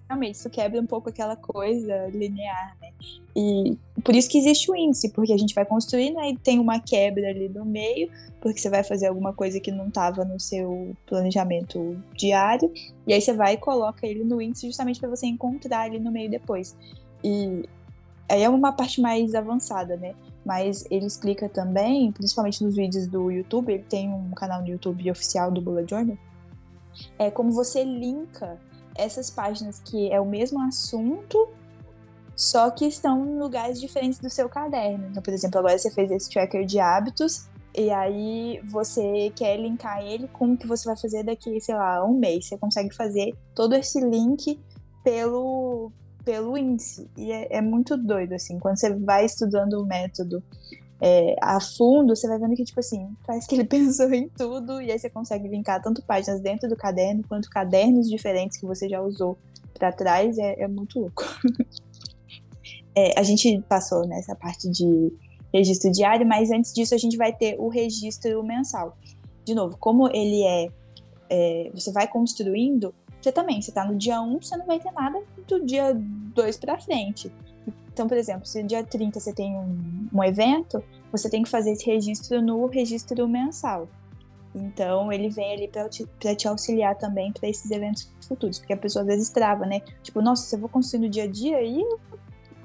realmente, isso quebra um pouco aquela coisa linear, né? E por isso que existe o índice, porque a gente vai construindo, aí tem uma quebra ali no meio, porque você vai fazer alguma coisa que não estava no seu planejamento diário, e aí você vai e coloca ele no índice justamente para você encontrar ali no meio depois. E aí é uma parte mais avançada, né? Mas ele explica também, principalmente nos vídeos do YouTube, ele tem um canal no YouTube oficial do Bullet Journal, é como você linka essas páginas que é o mesmo assunto, só que estão em lugares diferentes do seu caderno. Então, por exemplo, agora você fez esse tracker de hábitos, e aí você quer linkar ele com o que você vai fazer daqui, sei lá, um mês. Você consegue fazer todo esse link pelo, pelo índice. E é, é muito doido, assim, quando você vai estudando o método é, a fundo, você vai vendo que, tipo assim, parece que ele pensou em tudo e aí você consegue linkar tanto páginas dentro do caderno quanto cadernos diferentes que você já usou para trás. É, é, muito louco. é, a gente passou nessa parte de registro diário, mas antes disso a gente vai ter o registro mensal. De novo, como ele é, é você vai construindo, você também, você tá no dia 1, você não vai ter nada do dia 2 para frente. Então, por exemplo, se dia 30 você tem um, um evento, você tem que fazer esse registro no registro mensal. Então, ele vem ali para te, te, auxiliar também para esses eventos futuros, porque a pessoa às vezes trava, né? Tipo, nossa, se eu vou construir no dia a dia e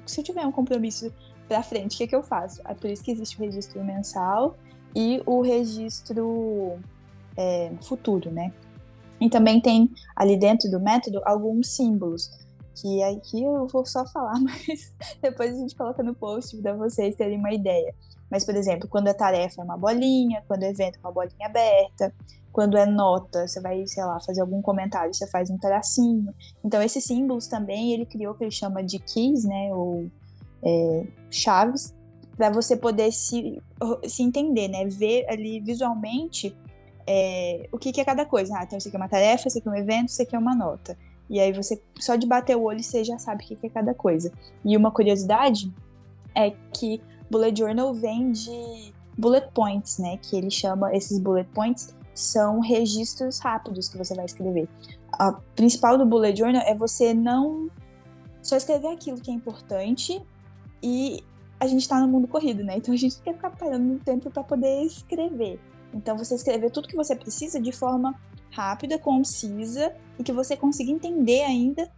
se eu tiver um compromisso para frente, o que, é que eu faço? É por isso que existe o registro mensal e o registro é, futuro, né? E também tem ali dentro do método alguns símbolos que aqui eu vou só falar, mas depois a gente coloca no post para vocês terem uma ideia. Mas, por exemplo, quando a tarefa é uma bolinha, quando o evento é uma bolinha aberta, quando é nota, você vai, sei lá, fazer algum comentário, você faz um tracinho. Então, esses símbolos também ele criou o que ele chama de keys, né, ou é, chaves, para você poder se, se entender, né, ver ali visualmente é, o que, que é cada coisa. Ah, então isso aqui é uma tarefa, isso aqui é um evento, isso aqui é uma nota. E aí você, só de bater o olho, você já sabe o que, é cada coisa. E uma curiosidade é que bullet journal vem de bullet points, né? Que ele chama, esses bullet points são registros rápidos que você vai escrever. A principal do bullet journal é você não só escrever aquilo que é importante e a gente está no mundo corrido, né? Então a gente quer ficar parando no tempo para poder escrever. Então, você escrever tudo que você precisa de forma rápida, concisa e que você consiga entender ainda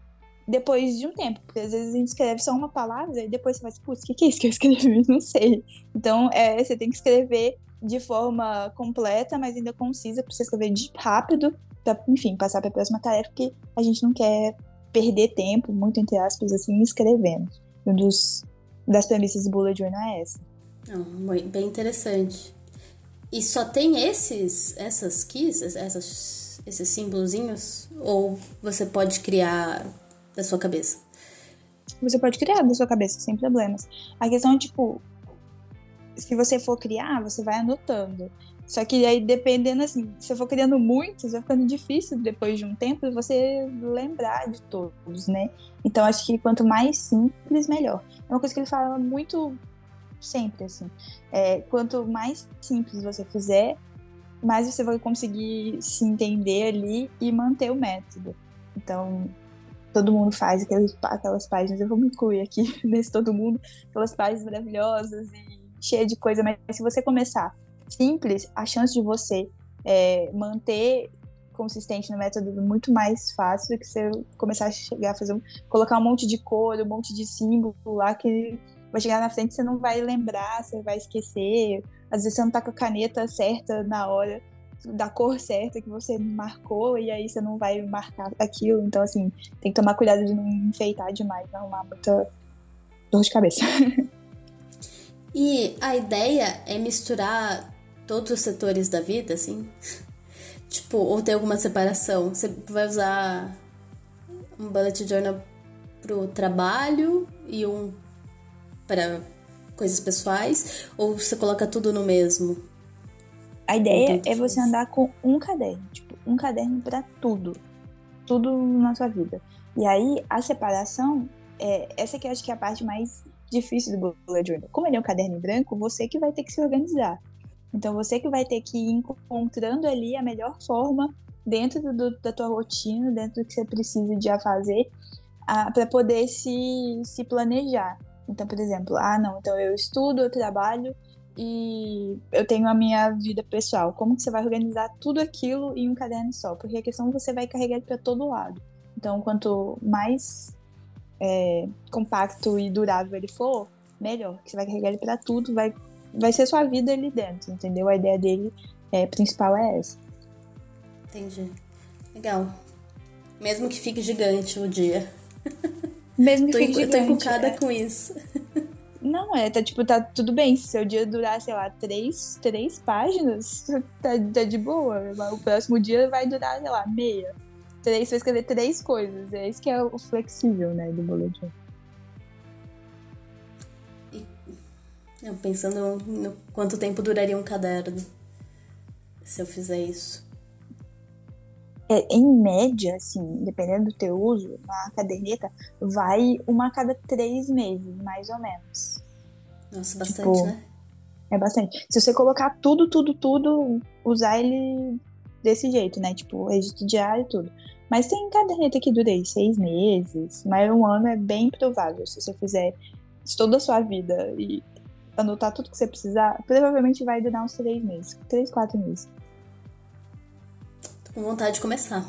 depois de um tempo. Porque às vezes a gente escreve só uma palavra e depois você vai, putz, o que, é isso que eu escrevi? Não sei. Então, é, você tem que escrever de forma completa, mas ainda concisa, para você escrever de rápido, para, enfim, passar para a próxima tarefa, porque a gente não quer perder tempo, muito entre aspas, assim, escrevendo. Um dos das premissas do Bullet Journal é essa. Não, bem interessante. E só tem esses, essas keys, essas, esses símbolozinhos? Ou você pode criar da sua cabeça? Você pode criar da sua cabeça, sem problemas. A questão é, tipo, se você for criar, você vai anotando. Só que aí, dependendo, assim, se eu for criando muitos, vai ficando difícil depois de um tempo você lembrar de todos, né? Então, acho que quanto mais simples, melhor. É uma coisa que ele fala muito sempre, assim. É, quanto mais simples você fizer, mais você vai conseguir se entender ali e manter o método. Então, todo mundo faz aquelas, aquelas páginas, eu vou me incluir aqui nesse todo mundo, aquelas páginas maravilhosas e cheias de coisa, mas se você começar simples, a chance de você é, manter consistente no método é muito mais fácil do que você começar a chegar a fazer colocar um monte de cor, um monte de símbolo lá que vai chegar na frente, você não vai lembrar, você vai esquecer. Às vezes você não tá com a caneta certa na hora, da cor certa que você marcou, e aí você não vai marcar aquilo. Então, assim, tem que tomar cuidado de não enfeitar demais, não arrumar muita dor de cabeça. E a ideia é misturar todos os setores da vida, assim? Tipo, ou ter alguma separação? Você vai usar um bullet journal pro trabalho e um para coisas pessoais ou você coloca tudo no mesmo? A ideia é você andar com um caderno, tipo, um caderno para tudo, tudo na sua vida. E aí a separação, é, essa que eu acho que é a parte mais difícil do bullet journal. Como ele é um caderno em branco, você que vai ter que se organizar. Então você que vai ter que ir encontrando ali a melhor forma dentro do, da tua rotina, dentro do que você precisa de fazer, para poder se, se planejar. Então, por exemplo, ah, não, então eu estudo, eu trabalho e eu tenho a minha vida pessoal. Como que você vai organizar tudo aquilo em um caderno só? Porque a questão é você vai carregar para todo lado. Então, quanto mais é, compacto e durável ele for, melhor. Você vai carregar ele para tudo, vai, vai ser sua vida ali dentro, entendeu? A ideia dele é, principal é essa. Entendi. Legal. Mesmo que fique gigante o dia. Mesmo que tô, fique gigante. Eu tô encucada é. com isso. Não, é, tá tipo, tá tudo bem. Se seu dia durar, sei lá, três, três páginas, tá, tá de boa. O próximo dia vai durar, sei lá, meia. Três, você vai escrever três coisas. É isso que é o flexível, né, do boletim. Eu pensando no quanto tempo duraria um caderno se eu fizer isso. É, em média, assim, dependendo do teu uso, a caderneta vai uma a cada três meses, mais ou menos. Nossa, bastante, tipo, né? É bastante. Se você colocar tudo, tudo, tudo, usar ele desse jeito, né? Tipo, registro diário e tudo. Mas tem caderneta que dura aí seis meses, mas um ano é bem provável. Se você fizer toda a sua vida e anotar tudo que você precisar, provavelmente vai durar uns três meses. Três, quatro meses com vontade de começar.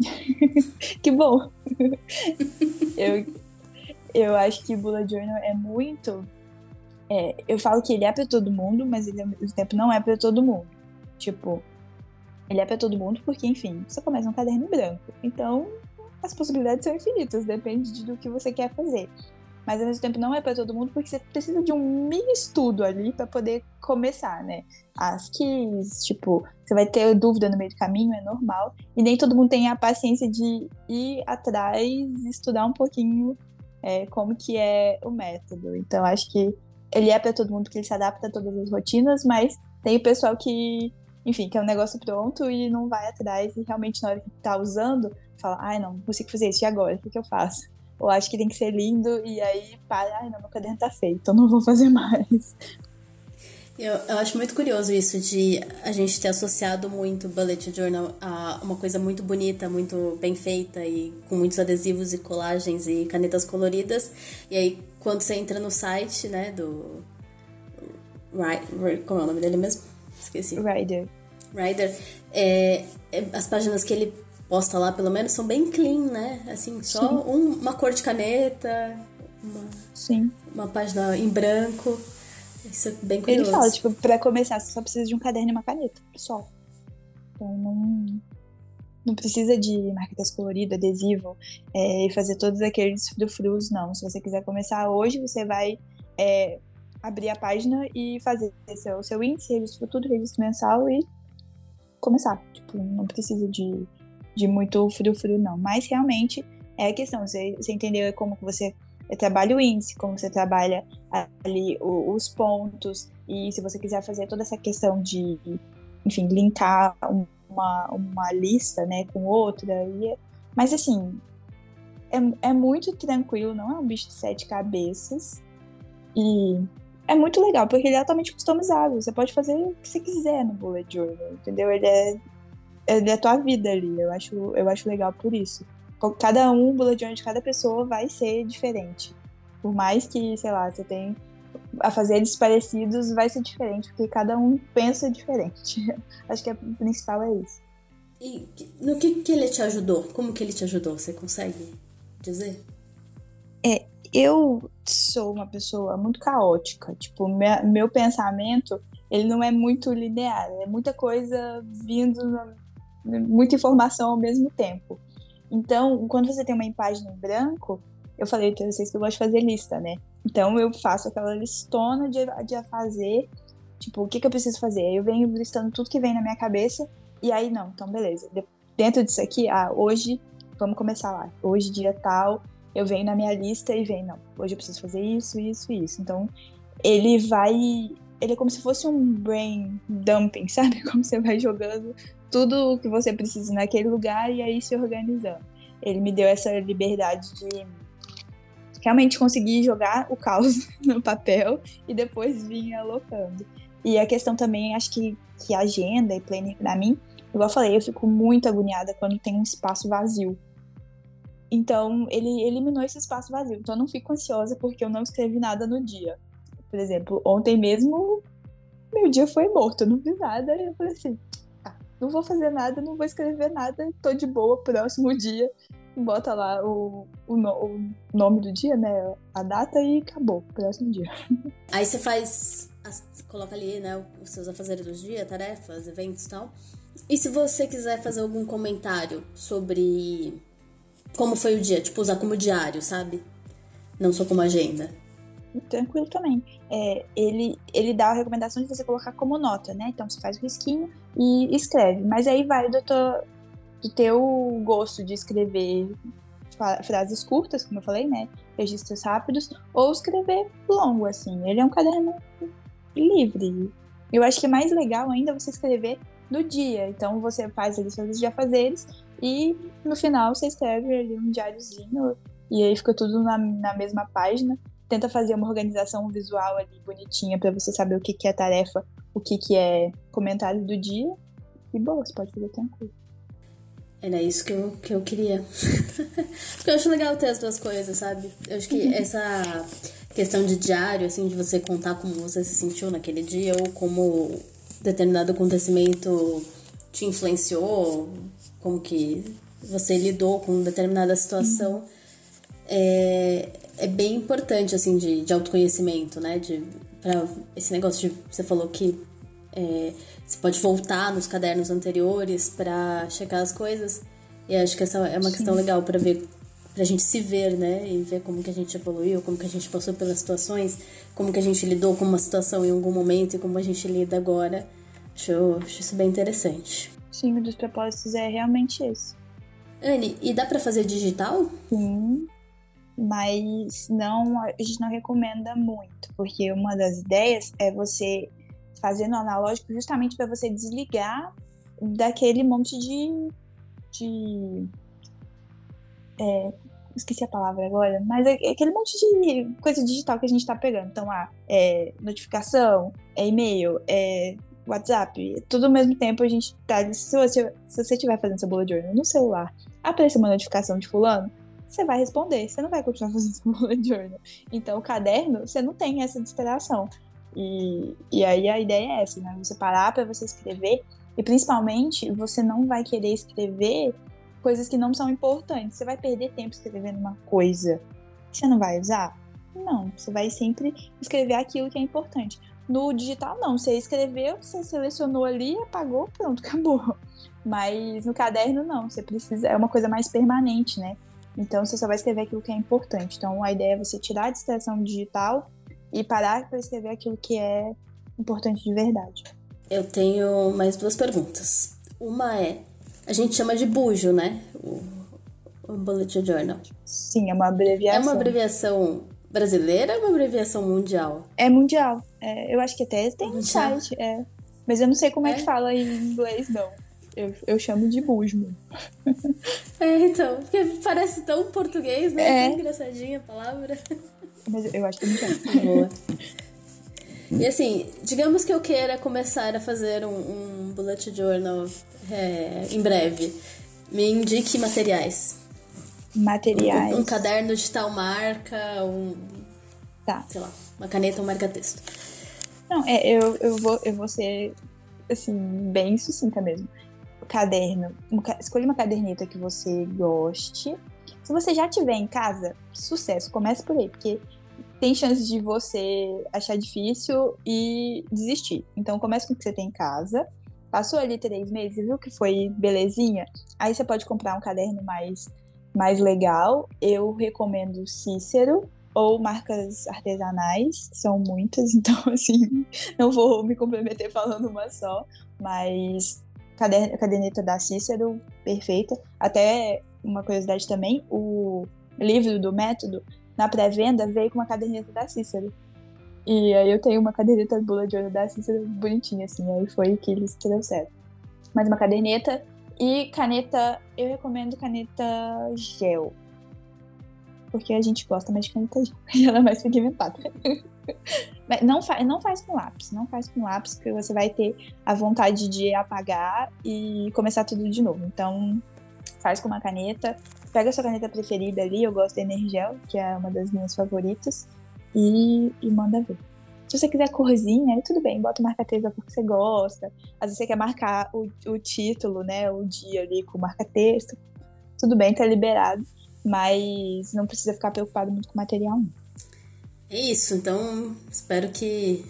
que bom! eu, eu acho que Bullet Journal é muito. É, eu falo que ele é para todo mundo, mas ele ao mesmo tempo não é para todo mundo. Tipo, ele é para todo mundo porque, enfim, você começa um caderno branco. Então, as possibilidades são infinitas, depende do que você quer fazer. Mas ao mesmo tempo não é para todo mundo, porque você precisa de um mini estudo ali para poder começar, né? As keys, tipo, você vai ter dúvida no meio do caminho, é normal. E nem todo mundo tem a paciência de ir atrás estudar um pouquinho é, como que é o método. Então acho que ele é para todo mundo, que ele se adapta a todas as rotinas, mas tem o pessoal que, enfim, que é um negócio pronto e não vai atrás e realmente na hora que tá usando, fala, ai não, não consigo fazer isso, e agora? O que, que eu faço? Ou acho que tem que ser lindo e aí para, ai não, meu caderno tá feio, então não vou fazer mais. Eu, eu acho muito curioso isso de a gente ter associado muito o Bullet Journal a uma coisa muito bonita, muito bem feita e com muitos adesivos e colagens e canetas coloridas. E aí, quando você entra no site, né, do. Como é o nome dele mesmo? Esqueci. Rider. Rider. É, é, as páginas que ele posta lá, pelo menos, são bem clean, né? Assim, só um, uma cor de caneta, uma, Sim. uma página em branco. Isso é bem curioso. Ele fala, tipo, pra começar, você só precisa de um caderno e uma caneta, só. Então não, não precisa de marquetas colorido, adesivo é, e fazer todos aqueles frufrus, não. Se você quiser começar hoje, você vai é, abrir a página e fazer seu, seu índice, registro tudo, registro mensal e começar. Tipo, não precisa de, de muito frufru, não. Mas realmente é a questão, você, você entendeu como você trabalha o índice, como você trabalha ali os pontos, e se você quiser fazer toda essa questão de, enfim, linkar uma, uma lista, né, com outra, e, mas assim, é, é muito tranquilo, não é um bicho de sete cabeças, e é muito legal, porque ele é altamente customizável, você pode fazer o que você quiser no Bullet Journal, entendeu? Ele é, ele é a tua vida ali, eu acho, eu acho legal por isso cada um, bullet journal de cada pessoa vai ser diferente. Por mais que, sei lá, você tem a fazer parecidos, vai ser diferente, porque cada um pensa diferente. Acho que o principal é isso. E no que, que ele te ajudou? Como que ele te ajudou? Você consegue dizer? É, eu sou uma pessoa muito caótica. Tipo, meu, meu pensamento, ele não é muito linear. É muita coisa vindo, muita informação ao mesmo tempo. Então, quando você tem uma página em branco, eu falei para vocês que eu gosto de fazer lista, né? Então eu faço aquela listona de, de fazer, tipo, o que, que eu preciso fazer? Aí eu venho listando tudo que vem na minha cabeça, e aí não, então beleza. Dentro disso aqui, ah, hoje, vamos começar lá. Hoje, dia tal, eu venho na minha lista e vem, não, hoje eu preciso fazer isso, isso e isso. Então, ele vai. Ele é como se fosse um brain dumping, sabe? Como você vai jogando tudo o que você precisa naquele lugar e aí se organizando. Ele me deu essa liberdade de realmente conseguir jogar o caos no papel e depois vir alocando. E a questão também, acho que, que agenda e planner para mim, igual eu falei, eu fico muito agoniada quando tem um espaço vazio. Então, ele eliminou esse espaço vazio. Então, eu não fico ansiosa porque eu não escrevi nada no dia. Por exemplo, ontem mesmo, meu dia foi morto, eu não vi nada. E eu falei assim, não vou fazer nada, não vou escrever nada, tô de boa, próximo dia. Bota lá o, o, o nome do dia, né? A data e acabou, próximo dia. Aí você faz, coloca ali, né, os seus afazeres do dia, tarefas, eventos e tal. E se você quiser fazer algum comentário sobre como foi o dia, tipo, usar como diário, sabe? Não só como agenda tranquilo também. É, ele, ele dá a recomendação de você colocar como nota, né? Então você faz o risquinho e escreve. Mas aí vai do do teu gosto de escrever frases curtas, como eu falei, né? Registros rápidos, ou escrever longo, assim. Ele é um caderno livre. Eu acho que é mais legal ainda você escrever no dia. Então você faz ali seus diafazeres e no final você escreve ali um diáriozinho e aí fica tudo na, na mesma página tenta fazer uma organização visual ali bonitinha para você saber o que, que é tarefa, o que, que é comentário do dia. E boa, você pode fazer tranquilo. Era isso que eu, que eu queria. Porque eu acho legal ter as duas coisas, sabe? Eu acho que uhum. essa questão de diário, assim, de você contar como você se sentiu naquele dia ou como determinado acontecimento te influenciou, como que você lidou com determinada situação. Uhum. É, é bem importante, assim, de, de autoconhecimento, né? De, pra esse negócio de. Você falou que é, você pode voltar nos cadernos anteriores para checar as coisas. E acho que essa é uma Sim. questão legal para ver pra gente se ver, né? E ver como que a gente evoluiu, como que a gente passou pelas situações, como que a gente lidou com uma situação em algum momento e como a gente lida agora. Acho, acho isso bem interessante. Sim, um dos propósitos é realmente esse. Anne, e dá para fazer digital? Sim, mas não, a gente não recomenda muito, porque uma das ideias é você fazer no analógico justamente para você desligar daquele monte de, de é, esqueci a palavra agora, mas é aquele monte de coisa digital que a gente tá pegando. Então, ah, é notificação, é e-mail, é WhatsApp, tudo ao mesmo tempo a gente tá. Se você, estiver fazendo seu bullet journal no celular, aparecer uma notificação de fulano, você vai responder, você não vai continuar fazendo seu bullet journal. Então, o caderno, você não tem essa distração. E, e aí a ideia é essa, né? Você parar para você escrever e principalmente você não vai querer escrever coisas que não são importantes. Você vai perder tempo escrevendo uma coisa que você não vai usar? Não, você vai sempre escrever aquilo que é importante. No digital, não. Você escreveu, você selecionou ali, apagou, pronto, acabou. Mas no caderno, não. Você precisa. É uma coisa mais permanente, né? Então você só vai escrever aquilo que é importante. Então a ideia é você tirar a distração digital e parar para escrever aquilo que é importante de verdade. Eu tenho mais duas perguntas. Uma é: a gente chama de bujo, né? O, o Bullet Journal. Sim, é uma abreviação. É uma abreviação brasileira ou uma abreviação mundial? É mundial. É, eu acho que até tem um site, é. Mas eu não sei como é, é que fala em inglês, não. Eu, eu chamo de busmo. É, então, porque parece tão português, né? É. Tão engraçadinha a palavra. Mas eu acho que não. Boa. E assim, digamos que eu queira começar a fazer um, um bullet journal é, em breve. Me indique materiais. Materiais. Um, um, caderno de tal marca, um. Tá. Sei lá, uma caneta, um marca-texto. Não, é, eu, eu, vou, eu vou ser, assim, bem sucinta mesmo. Caderno. escolha uma caderneta que você goste. Se você já tiver em casa, sucesso, comece por aí, porque tem chance de você achar difícil e desistir. Então comece com o que você tem em casa. Passou ali três meses viu que foi belezinha, aí você pode comprar um caderno mais, mais legal. Eu recomendo Cícero ou marcas artesanais, são muitas, então assim, não vou me comprometer falando uma só, mas a caderneta da Cícero, perfeita. Até uma curiosidade também, o livro do método na pré-venda veio com uma caderneta da Cícero. E aí eu tenho uma caderneta bula de ouro da Cícero bonitinha, assim, aí foi que eles trouxeram. Mais uma caderneta e caneta, eu recomendo caneta gel. Porque a gente gosta mais de caneta gel, ela é mais pigmentada. Não, fa não faz com lápis, não faz com lápis, porque você vai ter a vontade de apagar e começar tudo de novo. Então, faz com uma caneta pega a sua caneta preferida ali, eu gosto da Energiel, que é uma das minhas favoritas, e, e manda ver. Se você quiser corzinha, aí tudo bem, bota marca-texto porque você gosta. Às vezes você quer marcar o, o título, né, o dia ali com marca-texto. Tudo bem, tá liberado, mas não precisa ficar preocupado muito com o material, não. É isso, então espero que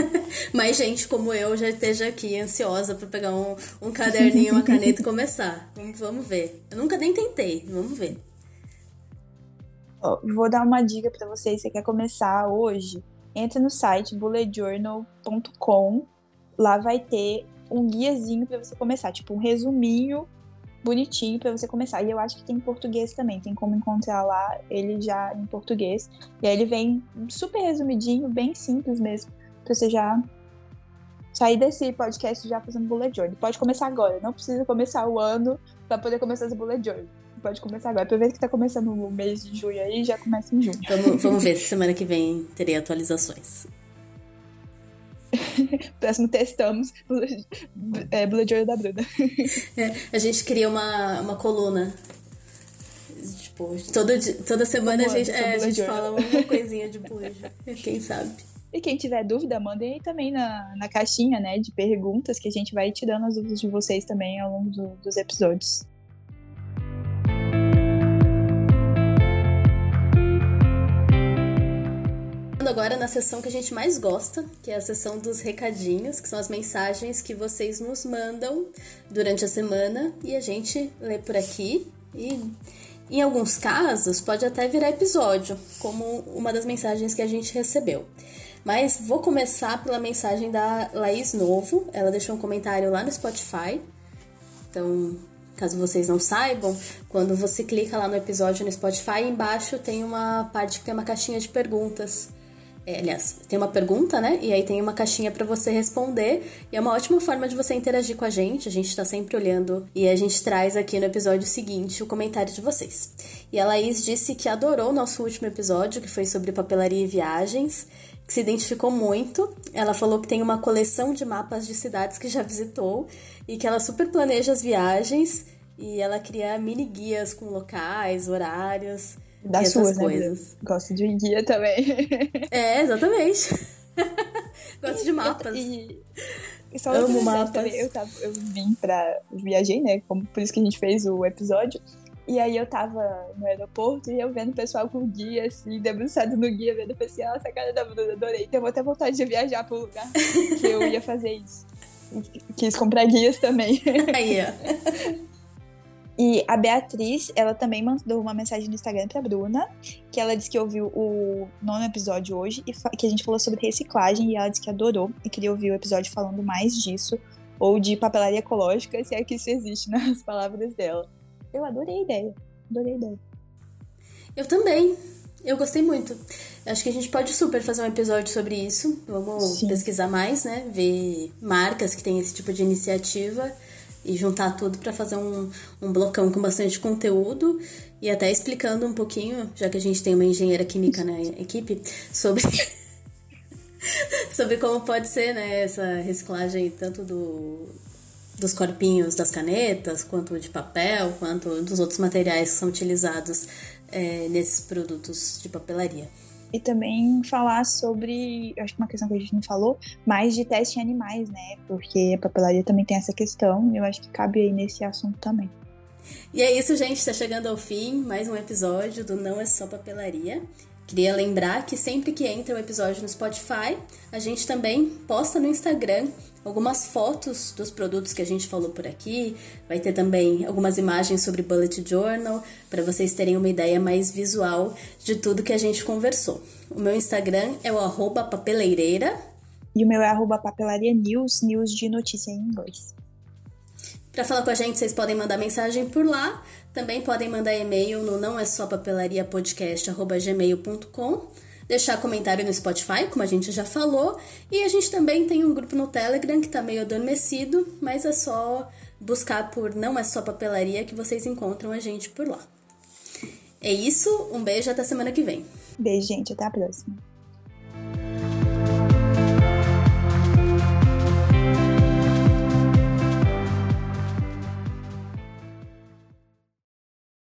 mais gente como eu já esteja aqui ansiosa para pegar um, um caderninho, uma caneta e começar. Vamos, vamos ver. Eu nunca nem tentei, vamos ver. vou dar uma dica para vocês, você quer começar hoje? Entra no site bulletjournal.com, lá vai ter um guiazinho para você começar, tipo um resuminho bonitinho para você começar. E eu acho que tem em português também, tem como encontrar lá ele já em português. E aí ele vem super resumidinho, bem simples mesmo, pra você já sair desse podcast já fazendo bullet journal. Pode começar agora, não precisa começar o ano para poder começar esse bullet journal. Pode começar agora. Aproveita que tá começando o mês de junho aí, já começa em junho. Vamos, vamos ver se semana que vem terei atualizações. Próximo testamos é, Bullet Journal da Bruna. É, a gente cria uma, uma coluna. Tipo, todo, toda semana a gente, é, a gente fala uma coisinha de bullet. Quem sabe? E quem tiver dúvida, mandem aí também na, na caixinha, né, de perguntas, que a gente vai tirando as dúvidas de vocês também ao longo do, dos episódios. Agora na sessão que a gente mais gosta, que é a sessão dos recadinhos, que são as mensagens que vocês nos mandam durante a semana e a gente lê por aqui e em alguns casos pode até virar episódio, como uma das mensagens que a gente recebeu. Mas vou começar pela mensagem da Laís Novo. Ela deixou um comentário lá no Spotify. Então, caso vocês não saibam, quando você clica lá no episódio no Spotify, embaixo tem uma parte que tem uma caixinha de perguntas. É, aliás, tem uma pergunta, né? E aí tem uma caixinha para você responder. E é uma ótima forma de você interagir com a gente. A gente tá sempre olhando e a gente traz aqui no episódio seguinte o comentário de vocês. E a Laís disse que adorou o nosso último episódio, que foi sobre papelaria e viagens que se identificou muito. Ela falou que tem uma coleção de mapas de cidades que já visitou e que ela super planeja as viagens e ela cria mini guias com locais, horários das suas né, coisas. Né, Gosto de guia também. É, exatamente. Gosto de mapas. E, e só Amo mapas. Também, eu, tava, eu vim pra. Viajei, né? Como, por isso que a gente fez o episódio. E aí eu tava no aeroporto e eu vendo o pessoal com guia, assim, debruçado no guia, vendo o pessoal, essa cara da Bruna, adorei. Então eu vou até vontade de viajar pro lugar que eu ia fazer isso. Quis comprar guias também. Aí, ó. E a Beatriz, ela também mandou uma mensagem no Instagram pra Bruna, que ela disse que ouviu o nono episódio hoje, e que a gente falou sobre reciclagem, e ela disse que adorou e queria ouvir o episódio falando mais disso, ou de papelaria ecológica, se é que isso existe nas palavras dela. Eu adorei a ideia. Adorei a ideia. Eu também. Eu gostei muito. Acho que a gente pode super fazer um episódio sobre isso. Vamos Sim. pesquisar mais, né? Ver marcas que têm esse tipo de iniciativa e juntar tudo para fazer um, um blocão com bastante conteúdo e até explicando um pouquinho, já que a gente tem uma engenheira química na equipe, sobre. sobre como pode ser né, essa reciclagem tanto do, dos corpinhos das canetas, quanto de papel, quanto dos outros materiais que são utilizados é, nesses produtos de papelaria. E também falar sobre, acho que uma questão que a gente não falou, mais de teste em animais, né? Porque a papelaria também tem essa questão, e eu acho que cabe aí nesse assunto também. E é isso, gente. Está chegando ao fim mais um episódio do Não é Só Papelaria. Queria lembrar que sempre que entra um episódio no Spotify, a gente também posta no Instagram algumas fotos dos produtos que a gente falou por aqui. Vai ter também algumas imagens sobre Bullet Journal, para vocês terem uma ideia mais visual de tudo que a gente conversou. O meu Instagram é o papeleireira. E o meu é arroba papelaria news, news de notícia em inglês. Para falar com a gente, vocês podem mandar mensagem por lá. Também podem mandar e-mail no não é só papelaria podcast@gmail.com. Deixar comentário no Spotify, como a gente já falou, e a gente também tem um grupo no Telegram que tá meio adormecido, mas é só buscar por não é só papelaria que vocês encontram a gente por lá. É isso, um beijo até semana que vem. Beijo, gente, até a próxima.